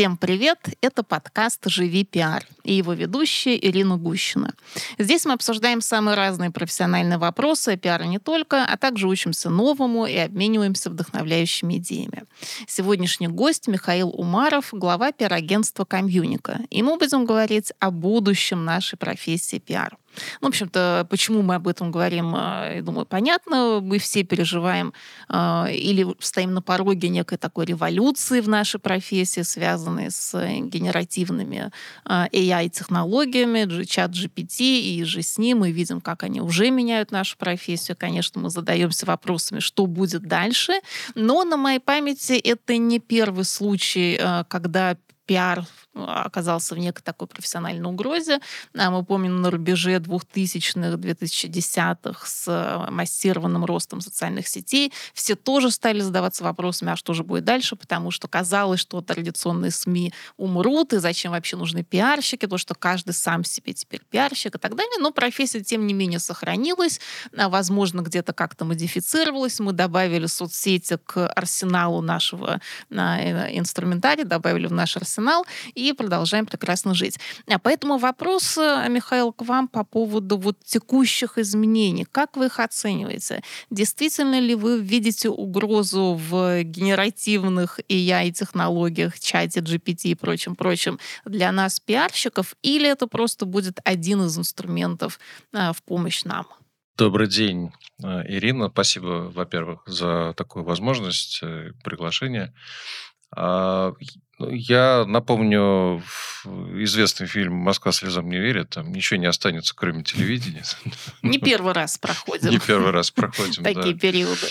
Всем привет! Это подкаст «Живи пиар» и его ведущая Ирина Гущина. Здесь мы обсуждаем самые разные профессиональные вопросы, пиара не только, а также учимся новому и обмениваемся вдохновляющими идеями. Сегодняшний гость Михаил Умаров, глава пиар-агентства «Комьюника». И мы будем говорить о будущем нашей профессии пиар. Ну, в общем-то, почему мы об этом говорим, а, я думаю, понятно. Мы все переживаем а, или стоим на пороге некой такой революции в нашей профессии, связанной с генеративными а, AI-технологиями, чат GPT и же с ним. Мы видим, как они уже меняют нашу профессию. Конечно, мы задаемся вопросами, что будет дальше. Но на моей памяти это не первый случай, когда пиар оказался в некой такой профессиональной угрозе. А мы помним на рубеже 2000-х, 2010-х с э, массированным ростом социальных сетей. Все тоже стали задаваться вопросами, а что же будет дальше, потому что казалось, что традиционные СМИ умрут, и зачем вообще нужны пиарщики, то, что каждый сам себе теперь пиарщик и так далее. Но профессия, тем не менее, сохранилась, а, возможно, где-то как-то модифицировалась. Мы добавили соцсети к арсеналу нашего а, э, инструментария, добавили в наш арсенал, и продолжаем прекрасно жить. А поэтому вопрос, э, Михаил, к вам по поводу вот текущих изменений. Как вы их оцениваете? Действительно ли вы видите угрозу в генеративных AI-технологиях, чате GPT и прочим-прочим для нас, пиарщиков, или это просто будет один из инструментов а, в помощь нам? Добрый день, э, Ирина. Спасибо, во-первых, за такую возможность, э, приглашение. Ну, я напомню известный фильм «Москва слезам не верит». Там ничего не останется, кроме телевидения. Не первый раз проходим. Не первый раз проходим, Такие периоды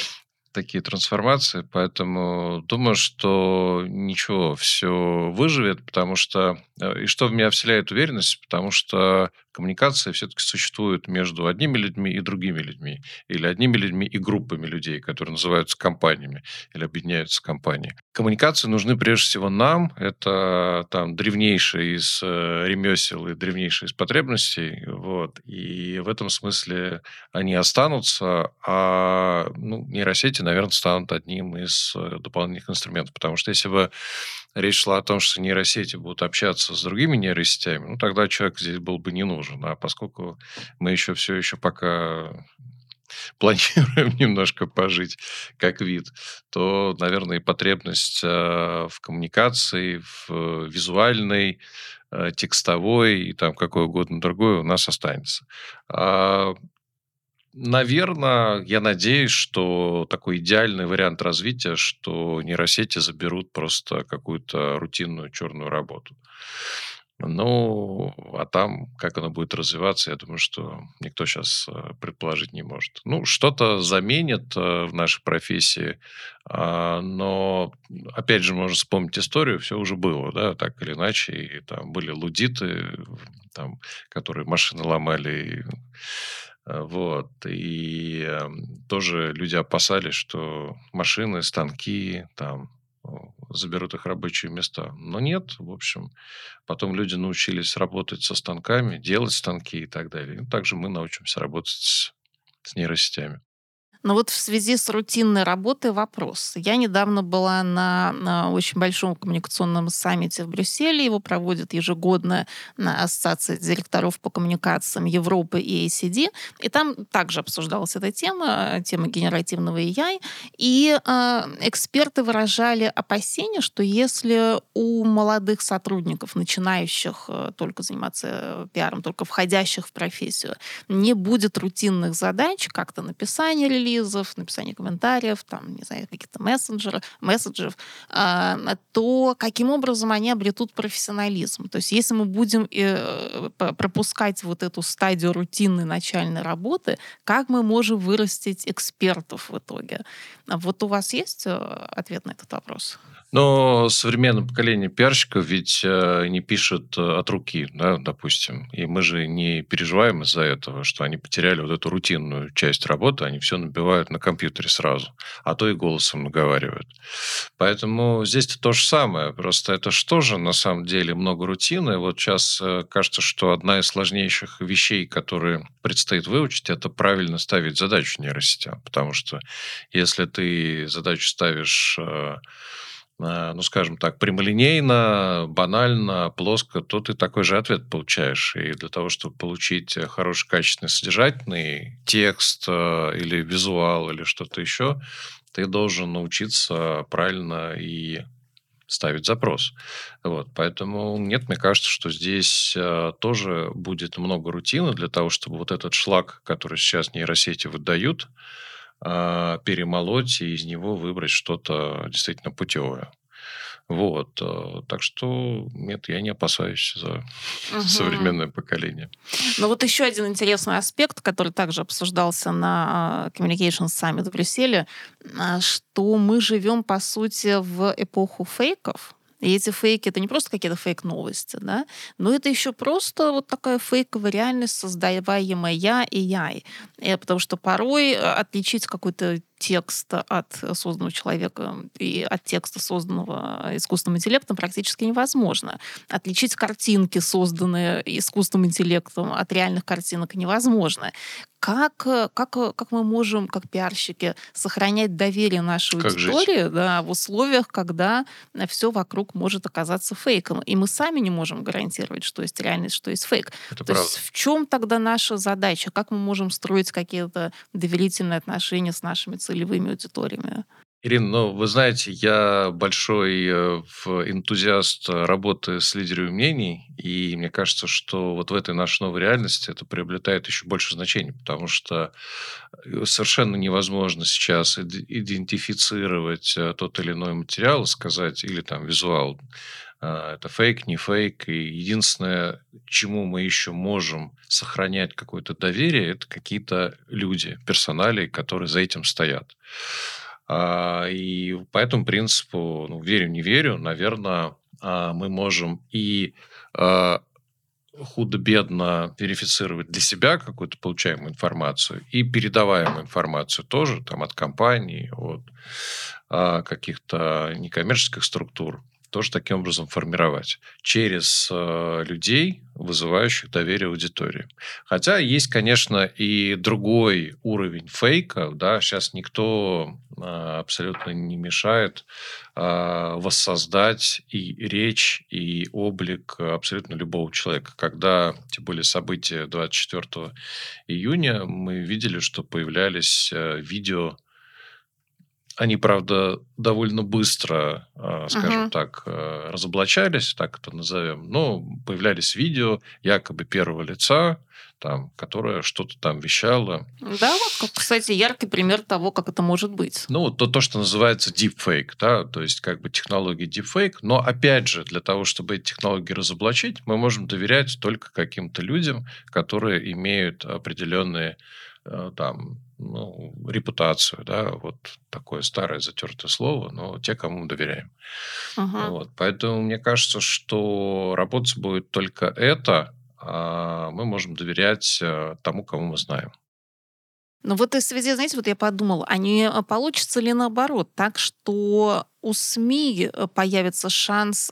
такие трансформации, поэтому думаю, что ничего, все выживет, потому что... Э, и что в меня вселяет уверенность, потому что коммуникация все-таки существует между одними людьми и другими людьми, или одними людьми и группами людей, которые называются компаниями или объединяются компании. Коммуникации нужны прежде всего нам, это там древнейшие из э, ремесел и древнейшие из потребностей, вот, и в этом смысле они останутся, а ну, нейросети, наверное, станут одним из э, дополнительных инструментов, потому что если бы речь шла о том, что нейросети будут общаться с другими нейросетями, ну, тогда человек здесь был бы не нужен. А поскольку мы еще все еще пока планируем немножко пожить как вид, то, наверное, и потребность э, в коммуникации, в визуальной, э, текстовой и там какой угодно другой у нас останется. А Наверное, я надеюсь, что такой идеальный вариант развития, что нейросети заберут просто какую-то рутинную черную работу. Ну, а там, как оно будет развиваться, я думаю, что никто сейчас э, предположить не может. Ну, что-то заменит э, в нашей профессии, а, но, опять же, можно вспомнить историю, все уже было, да, так или иначе, и там были лудиты, там, которые машины ломали, вот. И эм, тоже люди опасались, что машины, станки там заберут их рабочие места. Но нет, в общем. Потом люди научились работать со станками, делать станки и так далее. И также мы научимся работать с, с нейросетями. Но вот в связи с рутинной работой вопрос. Я недавно была на, на очень большом коммуникационном саммите в Брюсселе. Его проводят ежегодно на Ассоциации директоров по коммуникациям Европы и ACD. И там также обсуждалась эта тема, тема генеративного AI. И э, эксперты выражали опасения, что если у молодых сотрудников, начинающих э, только заниматься э, пиаром, только входящих в профессию, не будет рутинных задач, как-то написание релиза, релизов, написания комментариев, там, не знаю, каких-то мессенджеров, месседжев, а, то каким образом они обретут профессионализм. То есть если мы будем э, пропускать вот эту стадию рутинной начальной работы, как мы можем вырастить экспертов в итоге? Вот у вас есть э, ответ на этот вопрос? Но современное поколение пиарщиков ведь э, не пишет э, от руки, да, допустим. И мы же не переживаем из-за этого, что они потеряли вот эту рутинную часть работы, они все набивают на компьютере сразу, а то и голосом наговаривают. Поэтому здесь то же самое. Просто это что же на самом деле много рутины. Вот сейчас э, кажется, что одна из сложнейших вещей, которые предстоит выучить, это правильно ставить задачу нейросетям. Потому что если ты задачу ставишь ну, скажем так, прямолинейно, банально, плоско, то ты такой же ответ получаешь. И для того, чтобы получить хороший, качественный, содержательный текст э, или визуал, или что-то еще, ты должен научиться правильно и ставить запрос. Вот, поэтому нет, мне кажется, что здесь э, тоже будет много рутины для того, чтобы вот этот шлак, который сейчас нейросети выдают, э, перемолоть и из него выбрать что-то действительно путевое. Вот. Э, так что нет, я не опасаюсь за угу. современное поколение. Ну вот еще один интересный аспект, который также обсуждался на Communication Summit в Брюсселе, а, что мы живем, по сути, в эпоху фейков, и эти фейки это не просто какие-то фейк-новости, да, но это еще просто вот такая фейковая реальность, создаваемая я и я. И, потому что порой э, отличить какой-то текста от созданного человека и от текста, созданного искусственным интеллектом, практически невозможно. Отличить картинки, созданные искусственным интеллектом, от реальных картинок невозможно. Как, как, как мы можем, как пиарщики, сохранять доверие нашей как аудитории да, в условиях, когда все вокруг может оказаться фейком, и мы сами не можем гарантировать, что есть реальность, что есть фейк. Это То правда. есть в чем тогда наша задача? Как мы можем строить какие-то доверительные отношения с нашими целевыми аудиториями. Ирина, ну, вы знаете, я большой э, энтузиаст работы с лидерами мнений, и мне кажется, что вот в этой нашей новой реальности это приобретает еще больше значения, потому что э, совершенно невозможно сейчас идентифицировать э, тот или иной материал, сказать, или там визуал, это фейк, не фейк. И единственное, чему мы еще можем сохранять какое-то доверие, это какие-то люди, персонали, которые за этим стоят. А, и по этому принципу, ну, верю, не верю, наверное, а, мы можем и а, худо-бедно верифицировать для себя какую-то получаемую информацию и передаваемую информацию тоже там от компаний, от каких-то некоммерческих структур тоже таким образом формировать через э, людей, вызывающих доверие аудитории. Хотя есть, конечно, и другой уровень фейка. Да? Сейчас никто э, абсолютно не мешает э, воссоздать и речь, и облик абсолютно любого человека. Когда, тем более, события 24 июня, мы видели, что появлялись э, видео они, правда, довольно быстро, а, скажем uh-huh. так, э, разоблачались, так это назовем. Но появлялись видео якобы первого лица, там, которая что-то там вещала. Да, вот, кстати, яркий пример того, как это может быть. Ну, то, то, что называется deepfake, да, то есть как бы технология deepfake. Но, опять же, для того, чтобы эти технологии разоблачить, мы можем доверять только каким-то людям, которые имеют определенные Э, там, ну, репутацию, да, вот такое старое затертое слово, но те, кому мы доверяем. Uh-huh. Вот, поэтому мне кажется, что работать будет только это, а мы можем доверять э, тому, кому мы знаем. Ну, в этой связи, знаете, вот я подумала, а не э, получится ли наоборот так, что у СМИ появится шанс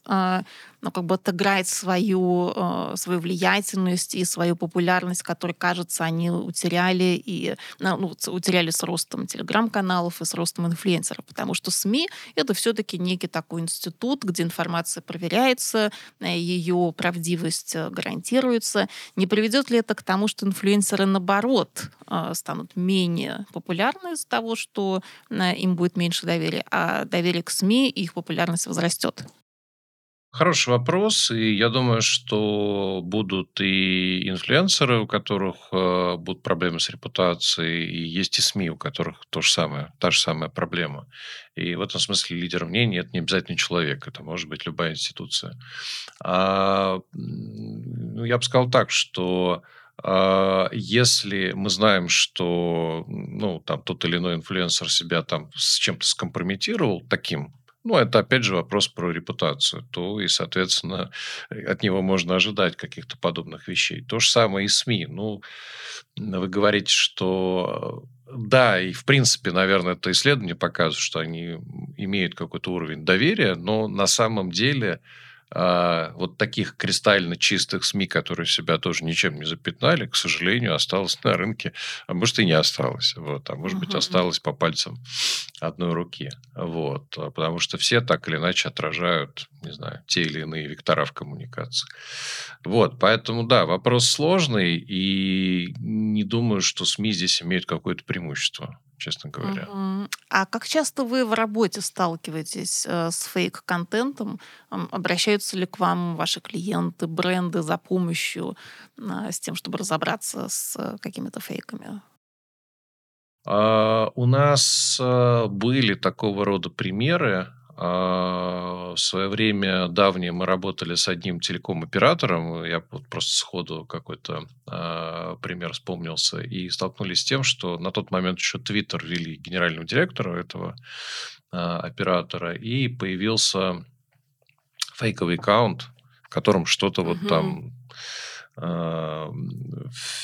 ну, как бы отыграть свою, э, свою влиятельность и свою популярность, которую, кажется, они утеряли и ну, утеряли с ростом телеграм-каналов и с ростом инфлюенсеров, потому что СМИ — это все-таки некий такой институт, где информация проверяется, э, ее правдивость э, гарантируется. Не приведет ли это к тому, что инфлюенсеры, наоборот, станут менее популярны из-за того, что им будет меньше доверия, а доверие к СМИ и их популярность возрастет? Хороший вопрос, и я думаю, что будут и инфлюенсеры, у которых э, будут проблемы с репутацией, и есть и СМИ, у которых то же самое, та же самая проблема. И в этом смысле лидер мнений это не обязательно человек, это может быть любая институция. А, ну, я бы сказал так, что если мы знаем, что ну, там, тот или иной инфлюенсер себя там с чем-то скомпрометировал таким ну, это опять же вопрос про репутацию, то и, соответственно, от него можно ожидать каких-то подобных вещей. То же самое и СМИ. Ну, вы говорите, что да, и в принципе, наверное, это исследование показывает, что они имеют какой-то уровень доверия, но на самом деле а, вот таких кристально чистых СМИ, которые себя тоже ничем не запятнали, к сожалению, осталось на рынке, а может и не осталось, вот, а может быть осталось по пальцам одной руки, вот, потому что все так или иначе отражают, не знаю, те или иные вектора в коммуникации. Вот, поэтому, да, вопрос сложный, и не думаю, что СМИ здесь имеют какое-то преимущество честно говоря. Мгм. А как часто вы в работе сталкиваетесь э, с фейк-контентом? Обращаются ли к вам ваши клиенты, бренды за помощью а, с тем, чтобы разобраться с э, какими-то фейками? А, У нас а, были такого рода примеры. А, В свое время давнее мы работали с одним телеком-оператором. Я вот просто сходу какой-то а, пример вспомнился. И столкнулись с тем, что на тот момент еще Твиттер вели генеральному директору этого а, оператора. И появился фейковый аккаунт, в котором что-то вот Мгм. там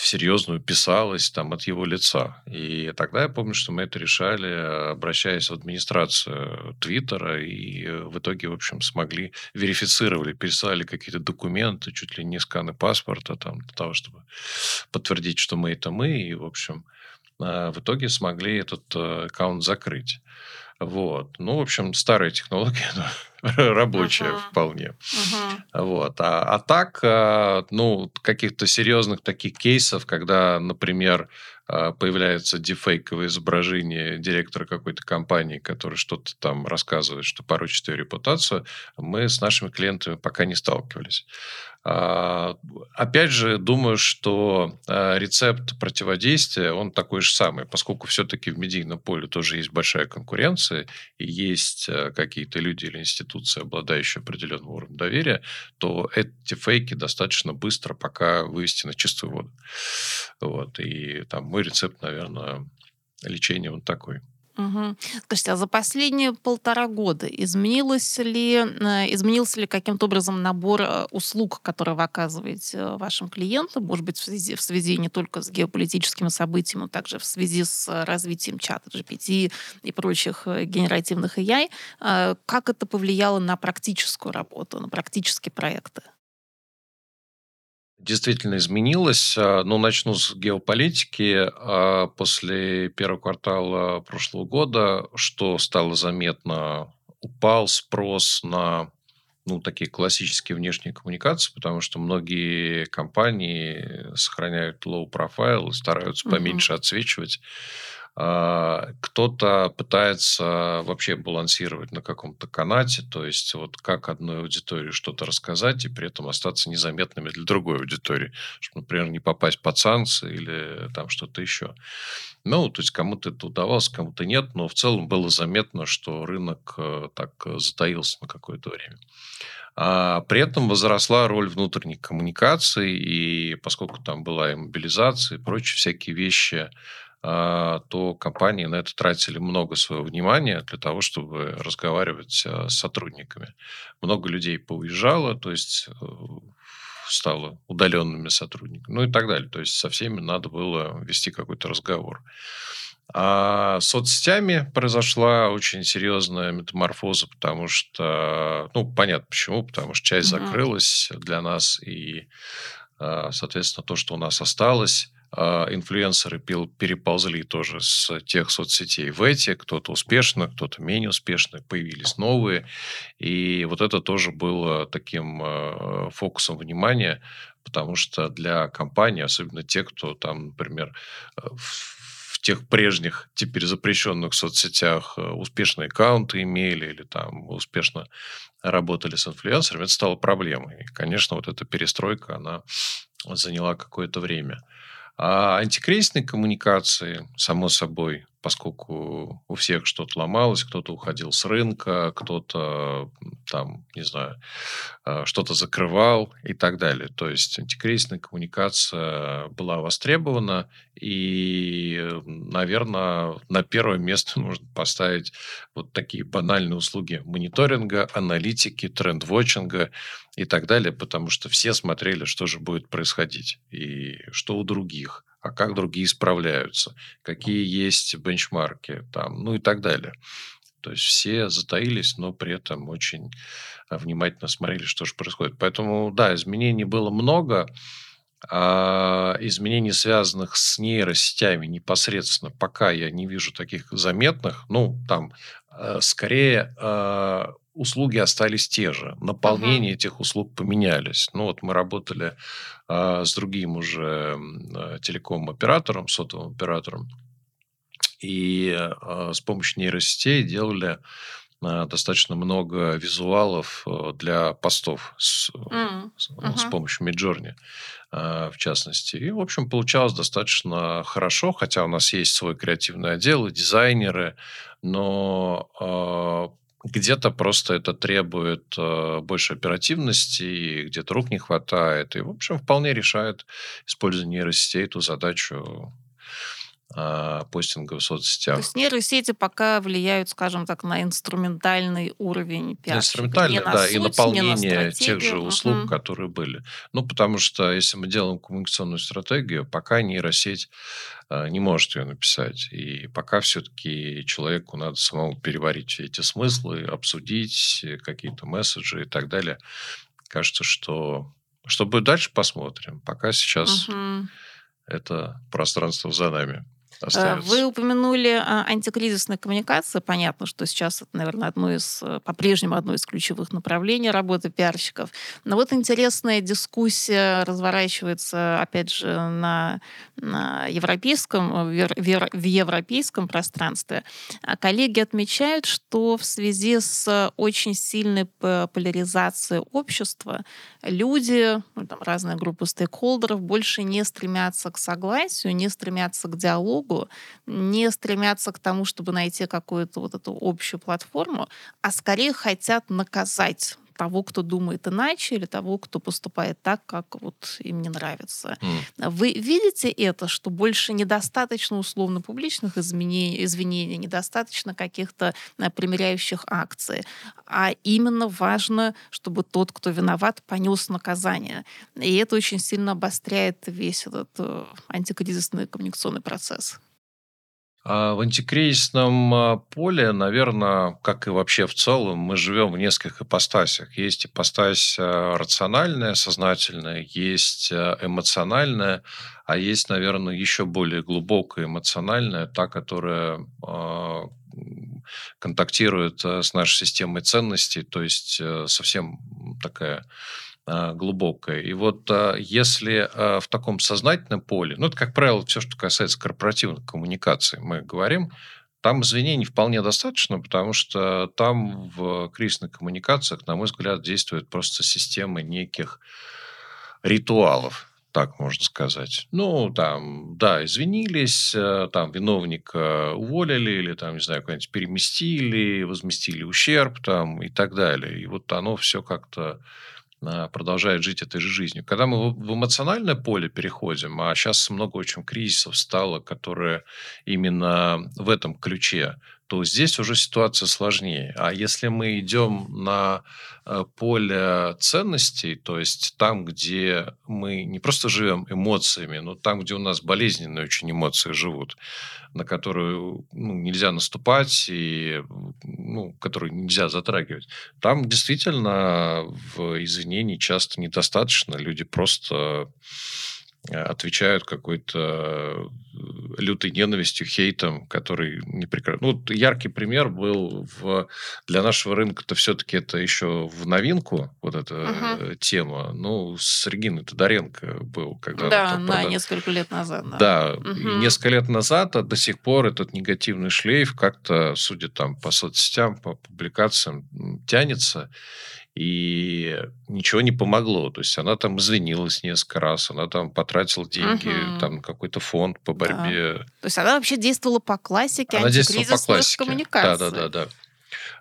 серьезную писалось там от его лица. И тогда я помню, что мы это решали, обращаясь в администрацию Твиттера, и э, в итоге, в общем, смогли, верифицировали, переслали какие-то документы, чуть ли не сканы паспорта, там, для того, чтобы подтвердить, что мы это мы, и, в общем, а, в итоге смогли этот э, аккаунт закрыть. Вот. Ну, в общем, старая технология, но рабочая Мгм. вполне. Мгм. Вот. А, а так, а, ну, каких-то серьезных таких кейсов, когда, например, а, появляется дефейковое изображение директора какой-то компании, который что-то там рассказывает, что порочит ее репутацию, мы с нашими клиентами пока не сталкивались. А, Опять же, думаю, что а, рецепт противодействия, он такой же самый, поскольку все-таки в медийном поле тоже есть большая конкуренция, и есть а, какие-то люди или институции, обладающие определенным уровнем доверия, то эти фейки достаточно быстро пока вывести на чистую воду. Вот. И там мой рецепт, наверное, лечения он такой. Скажите, а за последние полтора года изменилось ли, э, изменился ли каким-то образом набор э, услуг, которые вы оказываете э, вашим клиентам, может быть, в связи, в связи не только с геополитическими событиями, но также в связи с развитием чата GPT и прочих генеративных AI? Как это повлияло на практическую работу, на практические проекты? Действительно изменилось. А, Ну, начну с геополитики. А, После первого квартала прошлого года, что стало заметно, упал спрос на ну, такие классические внешние коммуникации, потому что многие компании сохраняют low profile стараются поменьше отсвечивать. А, Кто-то пытается вообще балансировать на каком-то канате, то есть вот как одной аудитории что-то рассказать и при этом остаться незаметными для другой аудитории, чтобы, например, не попасть под санкции или там что-то еще. Ну, то есть кому-то это удавалось, кому-то нет, но в целом было заметно, что рынок э, так э, затаился на какое-то время. А при этом возросла роль внутренних коммуникаций, и поскольку там была и мобилизация, и прочие всякие вещи, то компании на это тратили много своего внимания для того, чтобы разговаривать а, с сотрудниками. Много людей поуезжало, то есть э, стало удаленными сотрудниками, ну и так далее. То есть со всеми надо было вести какой-то разговор. А с соцсетями произошла очень серьезная метаморфоза, потому что, ну, понятно почему, потому что часть Мгм. закрылась для нас, и, а, соответственно, то, что у нас осталось, а, инфлюенсеры пел- переползли тоже с тех соцсетей в эти, кто-то успешно, кто-то менее успешно, появились новые, и вот это тоже было таким а, фокусом внимания, потому что для компаний, особенно те, кто там, например, э, в тех прежних, теперь запрещенных соцсетях успешные аккаунты имели или там успешно работали с инфлюенсерами, это стало проблемой. И, конечно, вот эта перестройка, она заняла какое-то время. А антикризисные коммуникации, само собой, поскольку у всех что-то ломалось, кто-то уходил с рынка, кто-то там, не знаю, э, что-то закрывал и так далее. То есть антикризисная коммуникация была востребована, и, наверное, на первое место нужно поставить вот такие банальные услуги мониторинга, аналитики, тренд-вотчинга и так далее, потому что все смотрели, что же будет происходить и что у других, а как другие справляются, какие есть бенчмарки там, ну и так далее. То есть все затаились, но при этом очень а, внимательно смотрели, что же происходит. Поэтому, да, изменений было много. А изменений, связанных с нейросетями непосредственно, пока я не вижу таких заметных. Ну, там, э, скорее, э, услуги остались те же. Наполнение uh-huh. этих услуг поменялись. Ну, вот мы работали э, с другим уже телеком-оператором, сотовым оператором, и с помощью нейросетей делали достаточно много визуалов для постов с, mm. uh-huh. с помощью Midjourney. Э, в частности. И, в общем, получалось достаточно хорошо, хотя у нас есть свой креативный отдел и дизайнеры, но э, где-то просто это требует э, больше оперативности, где-то рук не хватает. И, в общем, вполне решает использование нейросетей эту задачу постинга в соцсетях. То есть нейросети пока влияют, скажем так, на инструментальный уровень пиарщика. Инструментальный, да, суть, и наполнение тех же услуг, угу. которые были. Ну, потому что если мы делаем коммуникационную стратегию, пока нейросеть э, не может ее написать. И пока все-таки человеку надо самому переварить все эти смыслы, обсудить какие-то месседжи и так далее. Кажется, что что будет дальше, посмотрим. Пока сейчас угу. это пространство за нами. Э, остается. Вы упомянули а, антикризисную коммуникацию. Понятно, что сейчас это, наверное, одно из, э, по-прежнему одно из ключевых направлений работы пиарщиков. Но вот интересная дискуссия разворачивается, опять же, на, на европейском, в, в европейском пространстве. А коллеги отмечают, что в связи с очень сильной поляризацией общества люди, ну, там, разные группы стейкхолдеров больше не стремятся к согласию, не стремятся к диалогу, диалогу, не стремятся к тому, чтобы найти какую-то вот эту общую платформу, а скорее хотят наказать того, кто думает иначе, или того, кто поступает так, как вот им не нравится. Mm. Вы видите это, что больше недостаточно условно публичных изменений, извинений, недостаточно каких-то а, примиряющих акций, а именно важно, чтобы тот, кто виноват, понес наказание. И это очень сильно обостряет весь этот э, антикризисный коммуникационный процесс. А в антикризисном а, поле, наверное, как и вообще в целом, мы живем в нескольких ипостасях. Есть ипостась а, рациональная, сознательная, есть эмоциональная, а есть, наверное, еще более глубокая эмоциональная, та, которая контактирует с нашей системой ценностей, то есть э, совсем такая глубокое. И вот а, если а, в таком сознательном поле, ну, это, как правило, все, что касается корпоративных коммуникаций, мы говорим, там извинений вполне достаточно, потому что там в кризисных коммуникациях, на мой взгляд, действует просто система неких ритуалов, так можно сказать. Ну, там, да, извинились, там виновника уволили или там, не знаю, куда-нибудь переместили, возместили ущерб там и так далее. И вот оно все как-то продолжает жить этой же жизнью. Когда мы в эмоциональное поле переходим, а сейчас много очень кризисов стало, которые именно в этом ключе, то здесь уже ситуация сложнее. А если мы идем на э, поле ценностей, то есть там, где мы не просто живем эмоциями, но там, где у нас болезненные очень эмоции живут, на которую ну, нельзя наступать и ну, которую нельзя затрагивать. Там действительно в извинений часто недостаточно. Люди просто отвечают какой-то э, лютой ненавистью, хейтом, который не прекрасно. Ну, вот яркий пример был в... для нашего рынка, это все-таки это еще в новинку, вот эта uh-huh. тема. Ну, с Региной Тодоренко был. Когда да, на продав... несколько лет назад. Да, да uh-huh. и несколько лет назад, а до сих пор этот негативный шлейф как-то, судя там по соцсетям, по публикациям, тянется и ничего не помогло. То есть она там извинилась несколько раз, она там потратила деньги, угу. там какой-то фонд по борьбе. Да. То есть она вообще действовала по классике она антикризисных по классике. коммуникаций. Да, да, да,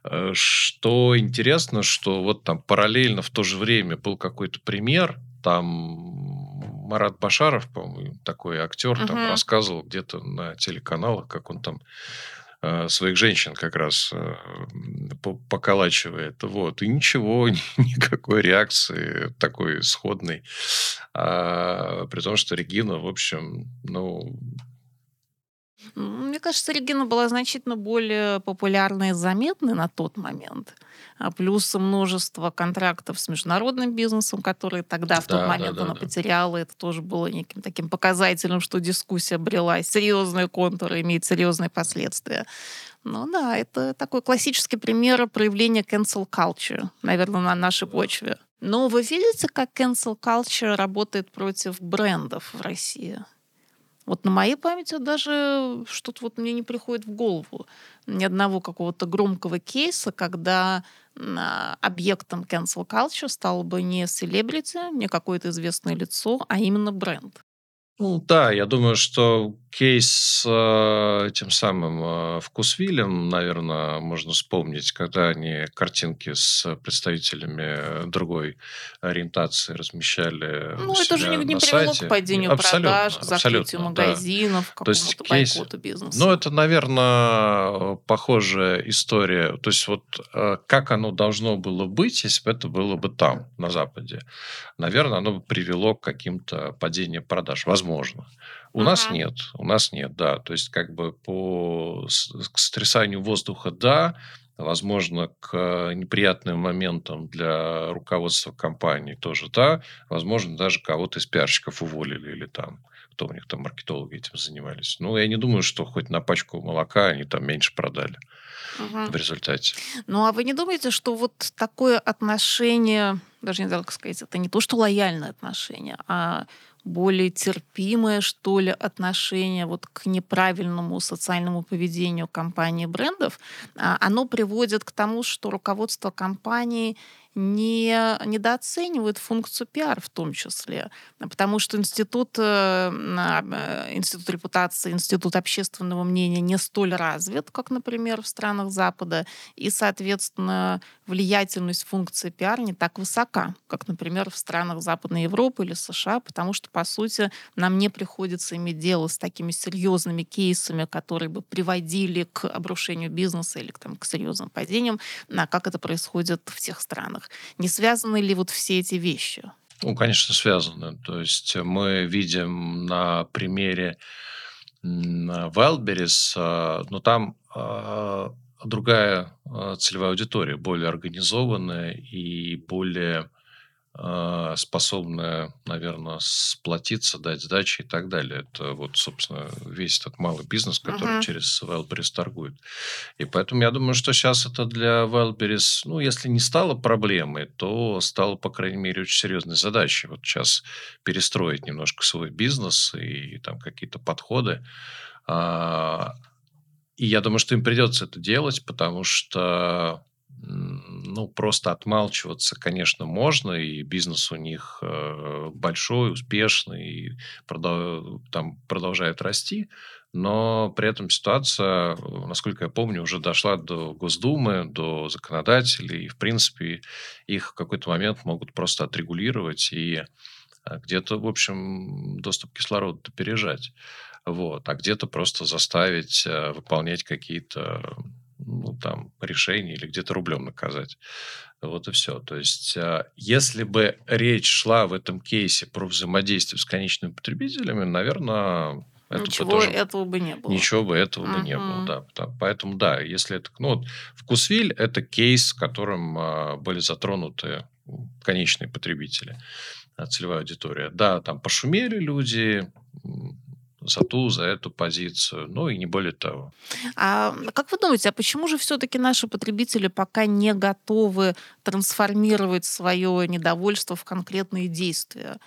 да. Что интересно, что вот там параллельно в то же время был какой-то пример, там Марат Башаров, по-моему, такой актер, угу. там рассказывал где-то на телеканалах, как он там своих женщин как раз э, поколачивает. Вот. И ничего, никакой реакции такой сходной. А, при том, что Регина, в общем, ну, Мне кажется, Регина была значительно более популярной и заметной на тот момент. А плюс множество контрактов с международным бизнесом, которые тогда, в тот Да, да, момент, да, она да. потеряла. Это тоже было неким таким показателем, что дискуссия обрела серьезные контуры, имеет серьезные последствия. Ну да, это такой классический пример проявления cancel culture, наверное, на нашей почве. Но вы видите, как cancel culture работает против брендов в России? Вот на моей памяти даже что-то вот мне не приходит в голову ни одного какого-то громкого кейса, когда объектом cancel culture стал бы не селебрити, не какое-то известное лицо, а именно бренд. Ну да, я думаю, что кейс с э, тем самым э, вкусвилем, наверное, можно вспомнить, когда они картинки с представителями другой ориентации размещали Ну, это же не, не привело к сайте. падению Абсолютно, продаж, к закрытию абсолютно, да. магазинов, к есть какому-то кейс, бойкоту бизнеса. ну, это, наверное, похожая история. То есть вот э, как оно должно было быть, если бы это было бы там, на Западе. Наверное, оно бы привело к каким-то падениям продаж. Возможно. У нас нет. У нас нет, да. То есть как бы по к сотрясанию воздуха, да. Возможно, к неприятным моментам для руководства компании тоже, да. Возможно, даже кого-то из пиарщиков уволили или там кто у них там маркетологи этим занимались. Ну, я не думаю, что хоть на пачку молока они там меньше продали Мгм. в результате. Ну, а вы не думаете, что вот такое отношение, даже не знаю, как сказать, это не то, что лояльное отношение, а более терпимое, что ли, отношение вот к неправильному социальному поведению компании брендов, а, оно приводит к тому, что руководство компании не недооценивает функцию пиар в том числе, потому что институт, э, на- э, институт репутации, институт общественного мнения не столь развит, как, например, в странах Запада, и, соответственно, влиятельность функции пиар не так высока, как, например, в странах Западной Европы или США, потому что, по сути, нам не приходится иметь дело с такими серьезными кейсами, которые бы приводили к обрушению бизнеса или к, там, к серьезным падениям, а как это происходит в тех странах. Не связаны ли вот все эти вещи? Ну, конечно, связаны. То есть мы видим на примере Wildberries, а, но там а, другая а, целевая аудитория, более организованная и более способная, наверное, сплотиться, дать сдачи и так далее. Это вот, собственно, весь этот малый бизнес, который Мгм. через Wildberries торгует. И поэтому я думаю, что сейчас это для Wildberries, ну, если не стало проблемой, то стало, по крайней мере, очень серьезной задачей. Вот сейчас перестроить немножко свой бизнес и там какие-то подходы. А, И я думаю, что им придется это делать, потому что ну, просто отмалчиваться, конечно, можно, и бизнес у них э, большой, успешный, и там продолжает расти, но при этом ситуация, э, насколько я помню, уже дошла до Госдумы, до законодателей, и, в принципе, их в какой-то момент могут просто отрегулировать и а, где-то, в общем, доступ кислорода пережать. Вот. А где-то просто заставить э, выполнять какие-то ну, там, решения или где-то рублем наказать. Вот и все. То есть, а, если бы речь шла в этом кейсе про взаимодействие с конечными потребителями, наверное, это бы Ничего тоже этого бы не было. Ничего бы этого бы не было, да. Пта- Поэтому, да, если это... Ну, вот вкусвиль– это кейс, в котором а, были затронуты конечные потребители, а, целевая аудитория. Да, там пошумели люди за ту, за эту позицию, ну и не более того. А как вы думаете, а почему же все-таки наши потребители пока не готовы трансформировать свое недовольство в конкретные действия?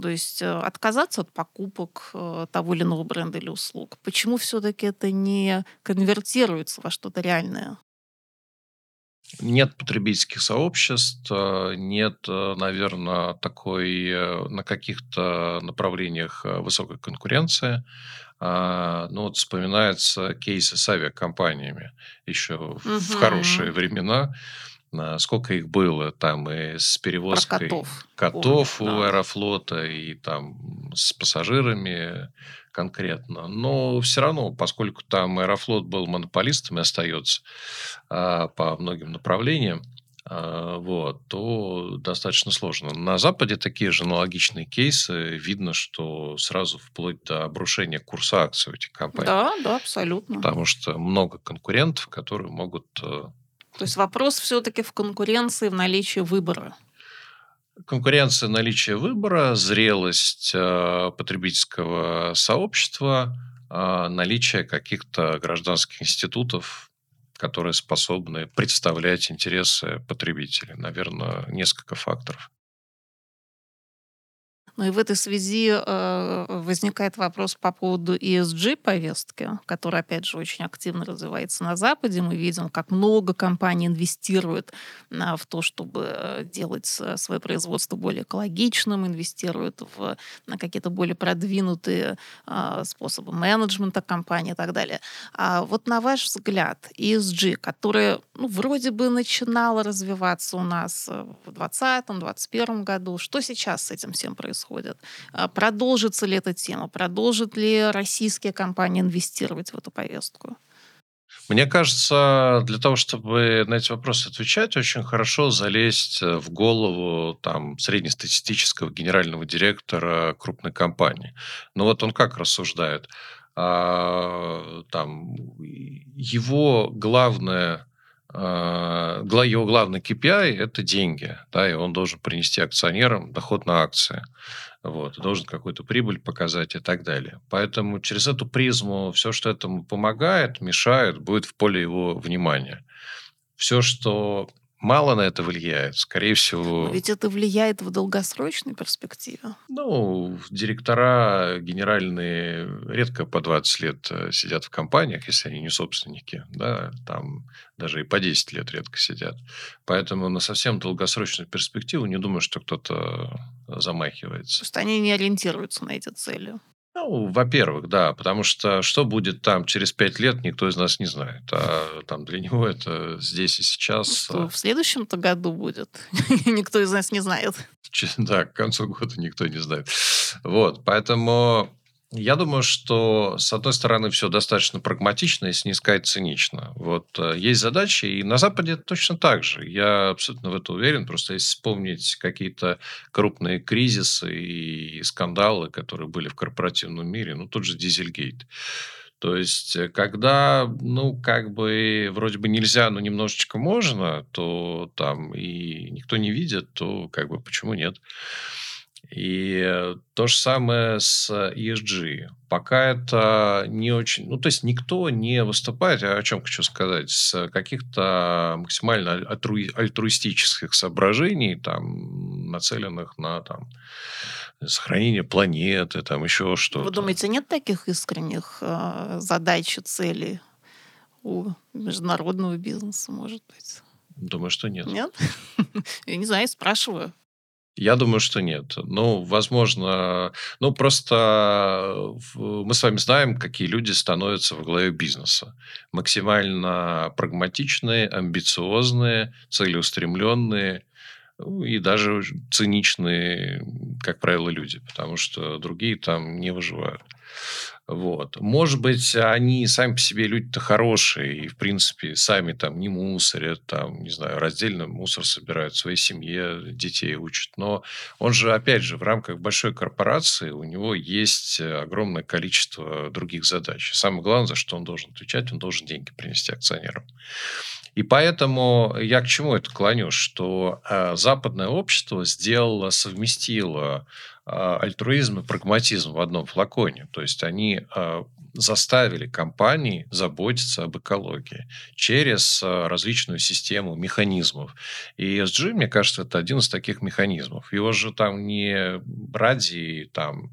То есть э, отказаться от покупок э, того или иного бренда или услуг. Почему все-таки это не конвертируется во что-то реальное? Нет потребительских сообществ, э, нет, наверное, такой э, на каких-то направлениях э, высокой конкуренции. А, Ну, вот вспоминается кейсы с авиакомпаниями еще в хорошие времена. Сколько их было там и с Про перевозкой котов. котов Помню, у да. Аэрофлота и там с пассажирами конкретно. Но все равно, поскольку там Аэрофлот был монополистом и остается а, по многим направлениям, а, вот, то достаточно сложно. На Западе такие же аналогичные кейсы. Видно, что сразу вплоть до обрушения курса акций у этих компаний. Да, да, абсолютно. Потому что много конкурентов, которые могут... То есть вопрос все-таки в конкуренции, в наличии выбора. Конкуренция, наличие выбора, зрелость э, потребительского сообщества, э, наличие каких-то гражданских институтов, которые способны представлять интересы потребителей. Наверное, несколько факторов. Ну и в этой связи э, возникает вопрос по поводу ESG-повестки, которая, опять же, очень активно развивается на Западе. Мы видим, как много компаний инвестируют э, в то, чтобы э, делать свое производство более экологичным, инвестируют в какие-то более продвинутые э, способы менеджмента компании и так далее. А вот на ваш взгляд, ESG, которая ну, вроде бы начинала развиваться у нас э, в 2020-2021 году, что сейчас с этим всем происходит? Происходит. А продолжится ли эта тема? Продолжат ли российские компании инвестировать в эту повестку? Мне кажется, для того, чтобы на эти вопросы отвечать, очень хорошо залезть в голову там, среднестатистического генерального директора крупной компании. Но вот он как рассуждает? А, там, его главное а, его главный KPI – это деньги, да, и он должен принести акционерам доход на акции, вот, должен какую-то прибыль показать и так далее. Поэтому через эту призму все, что этому помогает, мешает, будет в поле его внимания. Все, что мало на это влияет, скорее всего... Но ведь это влияет в долгосрочной перспективе. Ну, директора генеральные редко по 20 лет э, сидят в компаниях, если они не собственники. Да, там даже и по 10 лет редко сидят. Поэтому на совсем долгосрочную перспективу не думаю, что кто-то замахивается. То есть они не ориентируются на эти цели. Ну, во-первых, да, потому что что будет там через пять лет, никто из нас не знает. А там для него это здесь и сейчас. Что а в следующем-то году будет, никто из нас не знает. Да, к концу года никто не знает. Вот, поэтому я думаю, что, с одной стороны, все достаточно прагматично, если не сказать цинично. Вот э, есть задачи, и на Западе точно так же. Я абсолютно в это уверен. Просто если вспомнить какие-то крупные кризисы и скандалы, которые были в корпоративном мире, ну, тот же Дизельгейт. То есть, э, когда, ну, как бы, вроде бы нельзя, но немножечко можно, то там и никто не видит, то как бы почему нет? И э, то же самое с ESG. Пока это не очень... Ну, то есть никто не выступает, я о чем хочу сказать, с каких-то максимально альтруи, альтруистических соображений, там, нацеленных на там, сохранение планеты, там еще что-то. Вы думаете, нет таких искренних э, задач и целей у международного бизнеса, может быть? Думаю, что нет. Нет? Я не знаю, спрашиваю. Я думаю, что нет. Ну, возможно, ну просто мы с вами знаем, какие люди становятся в главе бизнеса. Максимально прагматичные, амбициозные, целеустремленные и даже циничные, как правило, люди, потому что другие там не выживают. Вот. Может быть, они сами по себе люди-то хорошие, и, в принципе, сами там не мусорят, там, не знаю, раздельно мусор собирают в своей семье, детей учат. Но он же, опять же, в рамках большой корпорации у него есть огромное количество других задач. Самое главное, за что он должен отвечать, он должен деньги принести акционерам. И поэтому я к чему это клоню, что э, западное общество сделало, совместило а, альтруизм и прагматизм в одном флаконе. То есть они а, заставили компании заботиться об экологии через а, различную систему механизмов. И ESG, мне кажется, это один из таких механизмов. Его же там не ради там,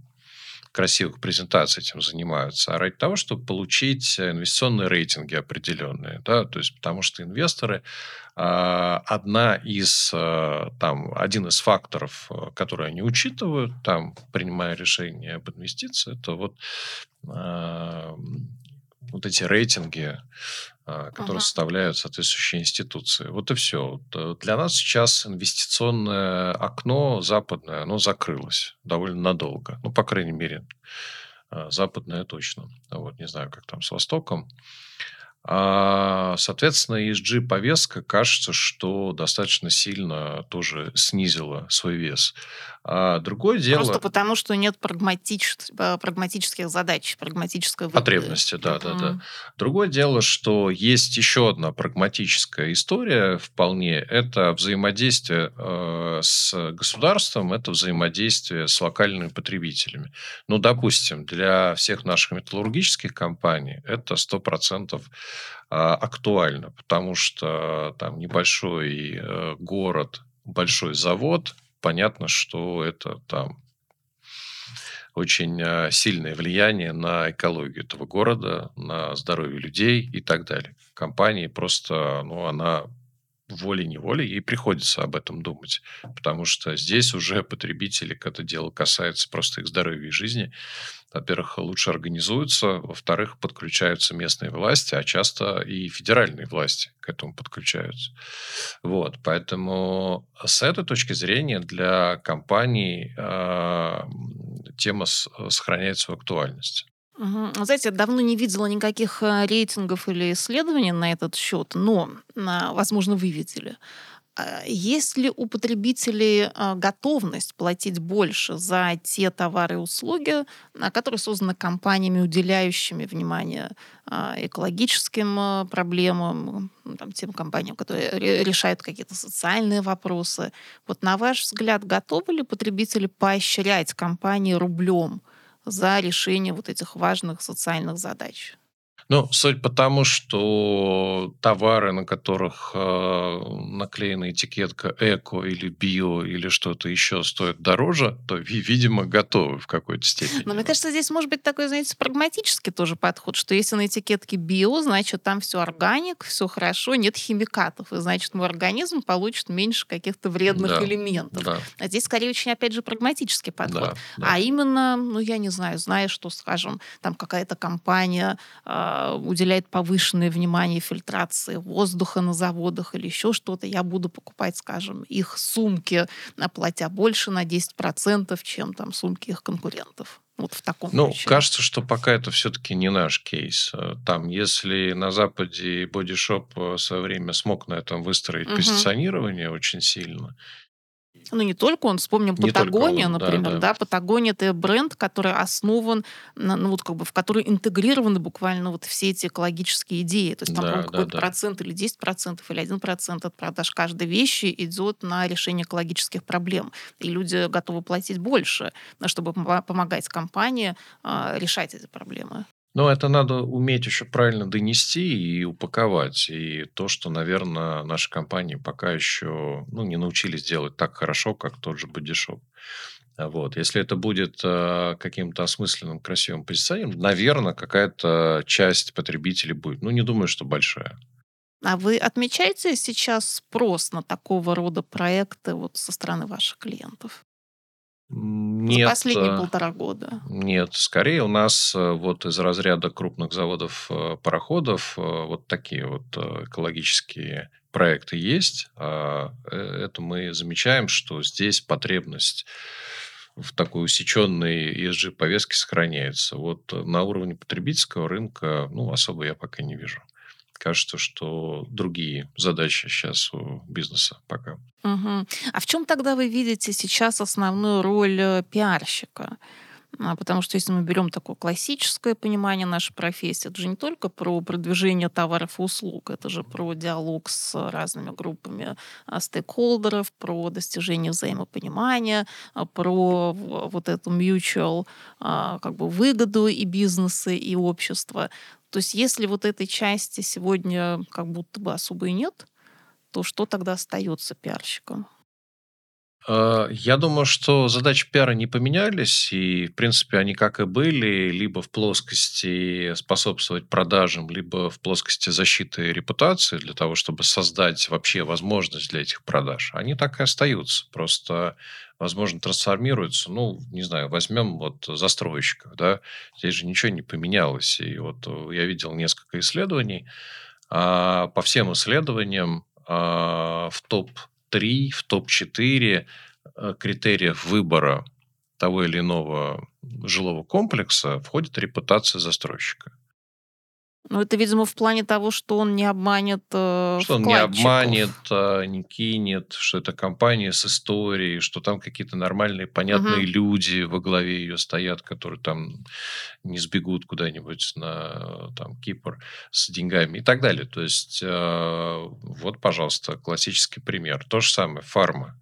красивых презентаций этим занимаются, а ради того, чтобы получить инвестиционные рейтинги определенные. Да? То есть, потому что инвесторы а, одна из, а, там, один из факторов, а, которые они учитывают, там, принимая решение об инвестиции, это вот, вот эти рейтинги, которые ага. составляют соответствующие институции. Вот и все. Э, для нас сейчас инвестиционное окно западное, оно закрылось довольно надолго. Ну, по крайней мере, западное точно. Вот, не знаю, как там с Востоком. А, соответственно, ESG-повестка, кажется, что достаточно сильно тоже снизила свой вес. А другое дело... Просто потому, что нет прагматич... Э, прагматических задач, прагматической выгоды. Потребности, да, да, да. Другое дело, что есть еще одна прагматическая история вполне. Это взаимодействие э, с государством, это взаимодействие с локальными потребителями. Ну, допустим, для всех наших металлургических компаний это 100% а, актуально, потому что там небольшой э, город, большой завод, понятно, что это там очень а, сильное влияние на экологию этого города, на здоровье людей и так далее. Компании просто, ну, она волей-неволей ей приходится об этом думать, потому что здесь уже потребители, это дело касается просто их здоровья и жизни, во-первых, лучше организуются, во-вторых, подключаются местные власти, а часто и федеральные власти к этому подключаются. Вот, поэтому с этой точки зрения для компаний э, тема с, сохраняет свою актуальность. Угу. Знаете, я давно не видела никаких э, рейтингов или исследований на этот счет, но, возможно, вы видели. А, есть ли у потребителей а, готовность платить больше за те товары и услуги, которые созданы компаниями, уделяющими внимание а, экологическим проблемам, там, тем компаниям, которые решают какие-то социальные вопросы? Вот на ваш взгляд, готовы ли потребители поощрять компании рублем за решение вот этих важных социальных задач? Ну, суть потому, что товары, на которых э, наклеена этикетка эко или био или что-то еще стоят дороже, то, видимо, готовы в какой-то степени. Но мне кажется, здесь может быть такой, знаете, прагматический тоже подход, что если на этикетке био, значит, там все органик, все хорошо, нет химикатов, и значит, мой организм получит меньше каких-то вредных да, элементов. Да. А здесь, скорее, очень, опять же, прагматический подход. Да, да. А именно, ну, я не знаю, зная, что, скажем, там какая-то компания э, уделяет повышенное внимание фильтрации воздуха на заводах или еще что-то, я буду покупать, скажем, их сумки, платя больше на 10%, чем там сумки их конкурентов. Вот в таком Ну, ключе. кажется, что пока это все-таки не наш кейс. Э, там, если на Западе бодишоп в свое время смог на этом выстроить угу. позиционирование очень сильно, ну, не только он, вспомним не Патагония, он, например, да, да. да, Патагония это бренд, который основан, ну, вот как бы, в который интегрированы буквально вот все эти экологические идеи. То есть там да, какой-то да. процент или 10 процентов или 1 процент от продаж каждой вещи идет на решение экологических проблем. И люди готовы платить больше, чтобы помогать компании э, решать эти проблемы. Но это надо уметь еще правильно донести и упаковать. И то, что, наверное, наши компании пока еще ну, не научились делать так хорошо, как тот же бодишоп. Вот. Если это будет э, каким-то осмысленным, красивым позиционированием, наверное, какая-то часть потребителей будет. Ну, не думаю, что большая. А вы отмечаете сейчас спрос на такого рода проекты вот со стороны ваших клиентов? Нет, За последние полтора года. Нет, скорее у нас э, вот из разряда крупных заводов э, пароходов э, вот такие вот экологические проекты есть. А, это мы замечаем, что здесь потребность в такой усеченной ESG-повестке сохраняется. Вот на уровне потребительского рынка, ну, особо я пока не вижу кажется, что другие задачи сейчас у бизнеса пока. Угу. А в чем тогда вы видите сейчас основную роль э, пиарщика? А, потому что если мы берем такое классическое понимание нашей профессии, это же не только про продвижение товаров и услуг, это же про диалог с разными группами а, стейкхолдеров, про достижение взаимопонимания, а, про вот эту mutual как бы выгоду и бизнеса, и общества. То есть если вот этой части сегодня как будто бы особо и нет, то что тогда остается пиарщикам? А, я думаю, что задачи пиара не поменялись, и, в принципе, они как и были, либо в плоскости способствовать продажам, либо в плоскости защиты репутации для того, чтобы создать вообще возможность для этих продаж. Они так и остаются, просто, возможно, трансформируются. Ну, не знаю, возьмем вот застройщиков, да, здесь же ничего не поменялось. И вот э, я видел несколько исследований. А, по всем исследованиям а, в топ топ-3, в топ-4 э, критериев выбора того или иного жилого комплекса входит репутация застройщика. Ну, это, видимо, в плане того, что он не обманет э, Что он не обманет, э, не кинет, что это компания с историей, что там какие-то нормальные, понятные Мгм. люди во главе ее стоят, которые там не сбегут куда-нибудь на там, Кипр с деньгами и так далее. То есть, э, вот, пожалуйста, классический пример. То же самое, фарма.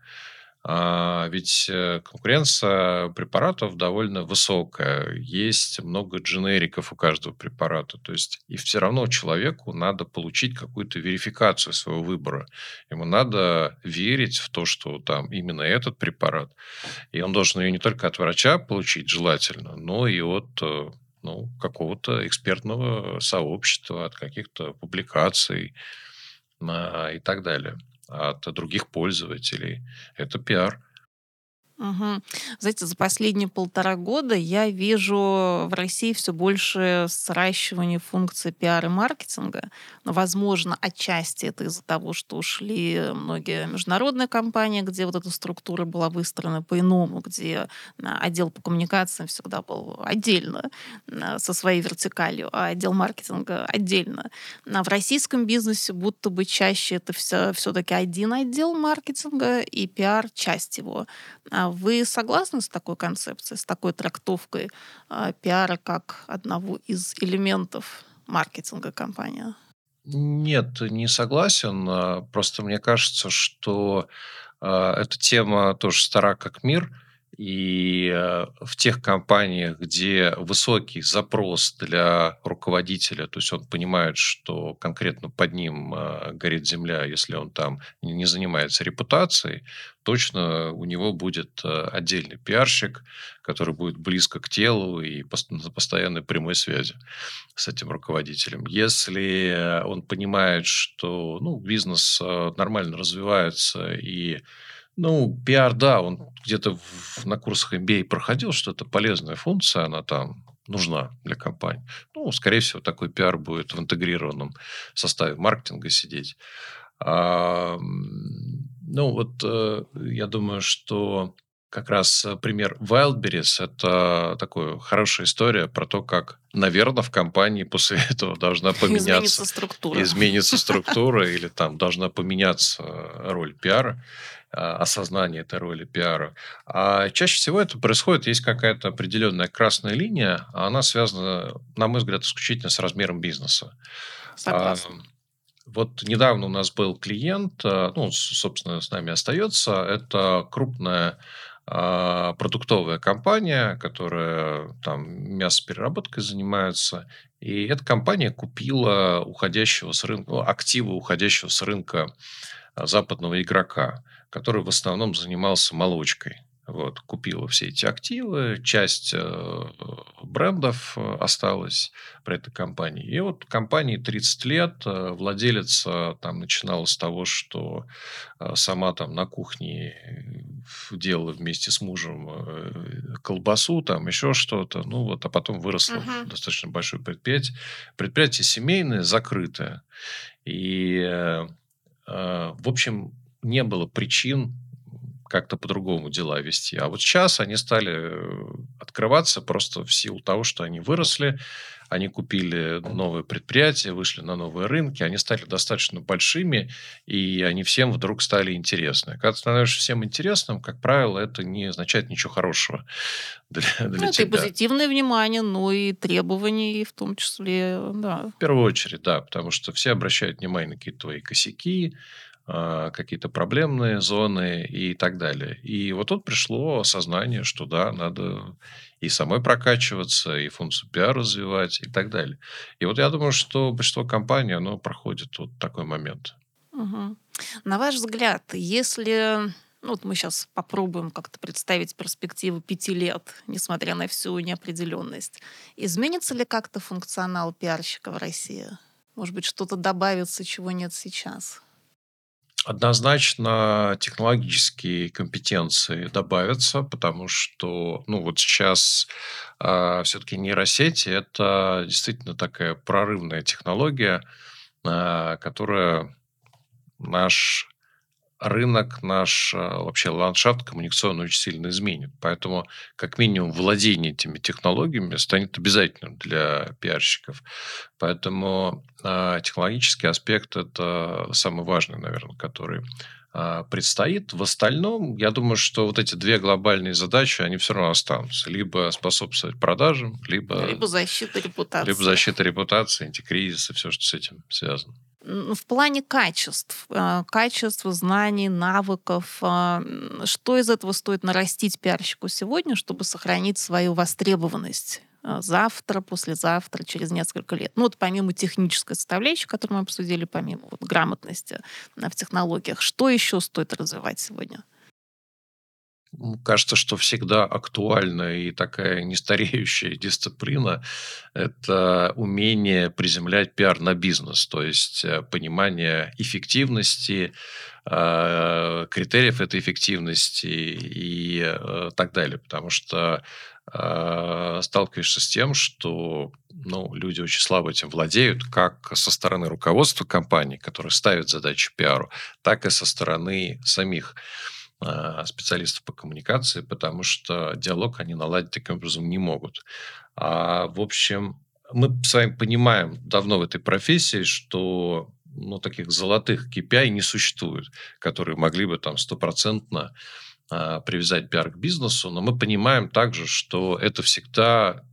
А, ведь э, конкуренция препаратов довольно высокая. Есть много дженериков у каждого препарата. То есть и все равно человеку надо получить какую-то верификацию своего выбора. Ему надо верить в то, что там именно этот препарат. И он должен ее не только от врача получить желательно, но и от э, ну, какого-то экспертного сообщества, от каких-то публикаций а, и так далее от других пользователей. Это пиар. Мгм. Знаете, за последние полтора года я вижу в России все больше сращивания функций пиар и маркетинга. Но, возможно, отчасти это из-за того, что ушли многие международные компании, где вот эта структура была выстроена по-иному, где а, отдел по коммуникациям всегда был отдельно а, со своей вертикалью, а отдел маркетинга отдельно. А в российском бизнесе будто бы чаще это все все-таки один отдел маркетинга и пиар часть его. Вы согласны с такой концепцией, с такой трактовкой а, пиара как одного из элементов маркетинга компании? Нет, не согласен. А, Просто мне кажется, что а, эта тема тоже стара как мир. И э, в тех компаниях, где высокий запрос для руководителя, то есть он понимает, что конкретно под ним э, горит земля, если он там не занимается репутацией, точно у него будет э, отдельный пиарщик, который будет близко к телу и на постоянной прямой связи с этим руководителем. Если он понимает, что ну, бизнес нормально развивается и ну, пиар, да, он где-то в- на курсах MBA проходил, что это полезная функция, она там нужна для компании. Ну, скорее всего, такой пиар будет в интегрированном составе маркетинга сидеть. А, ну, вот э, я думаю, что как раз э, пример Wildberries– это такая хорошая история про то, как, наверное, в компании после этого должна Изменится поменяться структура. изменится структура или там должна поменяться роль пиара, а, осознание этой роли пиара. А чаще всего это происходит, есть какая-то определенная красная линия, а она связана, на мой взгляд, исключительно с размером бизнеса. А, Согласна. Вот недавно у нас был клиент, а, ну, собственно, с нами остается. Это крупная а, продуктовая компания, которая там мясопереработкой занимается. И эта компания купила уходящего с рынка, ну, активы уходящего с рынка а, западного игрока, который в основном занимался молочкой. Вот, купила все эти активы, часть э, брендов э, осталась при этой компании. И вот компании 30 лет, э, владелец э, там начинала с того, что э, сама там на кухне делала вместе с мужем э, колбасу, там еще что-то, ну вот, а потом выросло в Мгм. достаточно большое предприятие. Предприятие семейное, закрытое. И, э, э, в общем, не было причин как-то по-другому дела вести. А вот сейчас они стали э, открываться просто в силу того, что они выросли, они купили новые предприятия, вышли на новые рынки, они стали достаточно большими, и они всем вдруг стали интересны. Когда ты становишься всем интересным, как правило, это не означает ничего хорошего для, Ну, для это и тебя. позитивное внимание, но и требования, и в том числе, да. В первую очередь, да, потому что все обращают внимание на какие-то твои косяки, какие-то проблемные зоны и так далее. И вот тут пришло осознание, что да, надо и самой прокачиваться, и функцию пиар развивать и так далее. И вот я думаю, что большинство компаний, оно проходит вот такой момент. Мгм. На ваш взгляд, если ну, вот мы сейчас попробуем как-то представить перспективу пяти лет, несмотря на всю неопределенность, изменится ли как-то функционал пиарщика в России? Может быть, что-то добавится, чего нет сейчас? Однозначно технологические компетенции добавятся, потому что, ну, вот сейчас все-таки нейросети– это действительно такая прорывная технология, а, которая наш рынок наш, а, вообще ландшафт коммуникационный очень сильно изменит. Поэтому, как минимум, владение этими технологиями станет обязательным для пиарщиков. Поэтому э, технологический аспект – это самый важный, наверное, который э, предстоит. В остальном, я думаю, что вот эти две глобальные задачи, они все равно останутся. Либо способствовать продажам, либо... Либо защита репутации. Либо защита репутации, антикризис и все, что с этим связано. В плане качеств, э, качеств, знаний, навыков, а, что из этого стоит нарастить пиарщику сегодня, чтобы сохранить свою востребованность завтра, послезавтра, через несколько лет. Ну вот помимо технической составляющей, которую мы обсудили, помимо вот, грамотности э, в технологиях, что еще стоит развивать сегодня? Кажется, что всегда актуальна и такая нестареющая дисциплина– это умение приземлять пиар на бизнес, то есть э, понимание эффективности, э, критериев этой эффективности и э, так далее. Потому что сталкиваешься с тем, что ну, люди очень слабо этим владеют, как со стороны руководства компании, которые ставят задачи пиару, так и со стороны самих а, специалистов по коммуникации, потому что диалог они наладить таким образом не могут. А, в общем, мы с вами понимаем давно в этой профессии, что ну, таких золотых KPI не существует, которые могли бы там стопроцентно привязать пиар к бизнесу, но мы понимаем также, что это всегда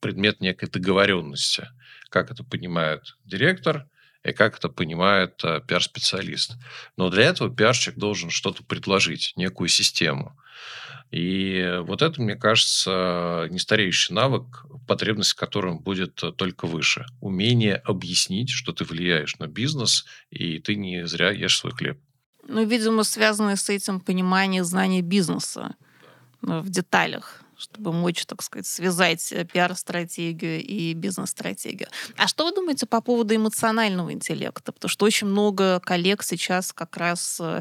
предмет некой договоренности. Как это понимает директор – и как это понимает э, пиар-специалист. Но для этого пиарщик должен что-то предложить, некую систему. И вот это, мне кажется, нестареющий навык, потребность в котором будет только выше. Умение объяснить, что ты влияешь на бизнес, и ты не зря ешь свой хлеб. Ну, видимо, связанное с этим понимание знания бизнеса э, в деталях чтобы мочь, так сказать, связать э, пиар-стратегию и бизнес-стратегию. А что вы думаете по поводу эмоционального интеллекта? Потому что очень много коллег сейчас как раз э,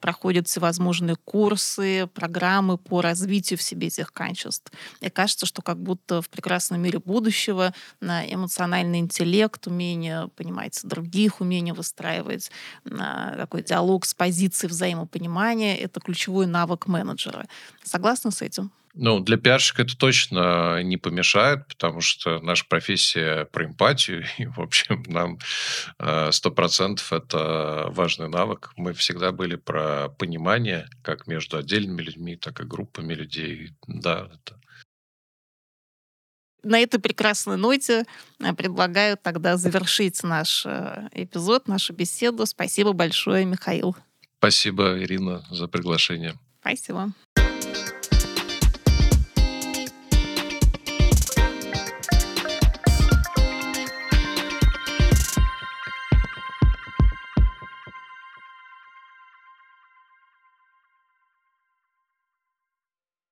проходят всевозможные курсы, программы по развитию в себе этих качеств. И кажется, что как будто в прекрасном мире будущего на эмоциональный интеллект, умение понимать других, умение выстраивать такой диалог с позиции взаимопонимания — это ключевой навык менеджера. Согласны с этим? Ну, для пиарщика это точно не помешает, потому что наша профессия про эмпатию, и, в общем, нам э, сто процентов это важный навык. Мы всегда были про понимание, как между отдельными людьми, так и группами людей. Да, это на этой прекрасной ноте э, предлагаю тогда завершить наш э, эпизод, нашу беседу. Спасибо большое, Михаил. Спасибо, Ирина, за приглашение. Спасибо.